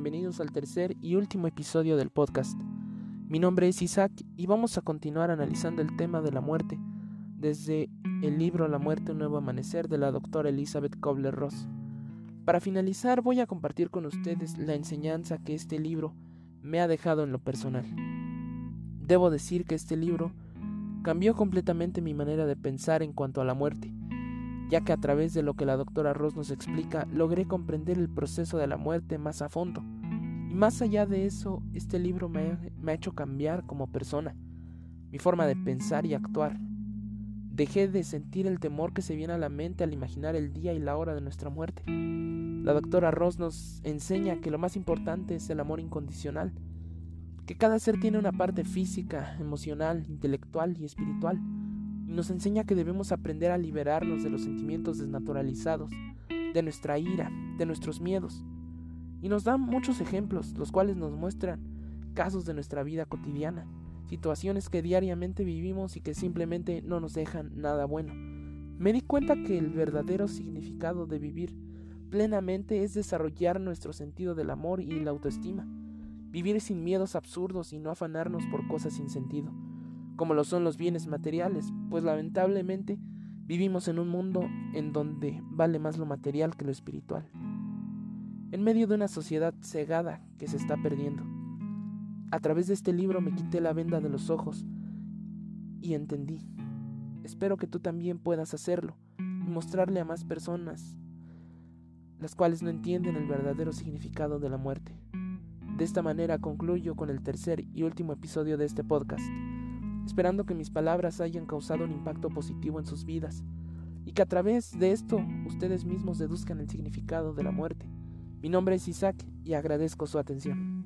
bienvenidos al tercer y último episodio del podcast. Mi nombre es Isaac y vamos a continuar analizando el tema de la muerte desde el libro La muerte, un nuevo amanecer de la doctora Elizabeth Kobler-Ross. Para finalizar voy a compartir con ustedes la enseñanza que este libro me ha dejado en lo personal. Debo decir que este libro cambió completamente mi manera de pensar en cuanto a la muerte ya que a través de lo que la doctora Ross nos explica logré comprender el proceso de la muerte más a fondo. Y más allá de eso, este libro me ha, hecho cambiar como persona, mi forma de pensar y actuar. Dejé de sentir el temor que se viene a la mente al imaginar el día y la hora de nuestra muerte. La doctora Ross nos enseña que lo más importante es el amor incondicional, que cada ser tiene una parte física, emocional, intelectual y espiritual nos enseña que debemos aprender a liberarnos de los sentimientos desnaturalizados, de nuestra ira, de nuestros miedos. Y nos da muchos ejemplos, los cuales nos muestran casos de nuestra vida cotidiana, situaciones que diariamente vivimos y que simplemente no nos dejan nada bueno. Me di cuenta que el verdadero significado de vivir plenamente es desarrollar nuestro sentido del amor y la autoestima, vivir sin miedos absurdos y no afanarnos por cosas sin sentido como lo son los bienes materiales, pues lamentablemente vivimos en un mundo en donde vale más lo material que lo espiritual. En medio de una sociedad cegada que se está perdiendo. A través de este libro me quité la venda de los ojos y entendí. Espero que tú también puedas hacerlo y mostrarle a más personas las cuales no entienden el verdadero significado de la muerte. De esta manera concluyo con el tercer y último episodio de este podcast esperando que mis palabras hayan causado un impacto positivo en sus vidas y que a través de esto ustedes mismos deduzcan el significado de la muerte. Mi nombre es Isaac y agradezco su atención.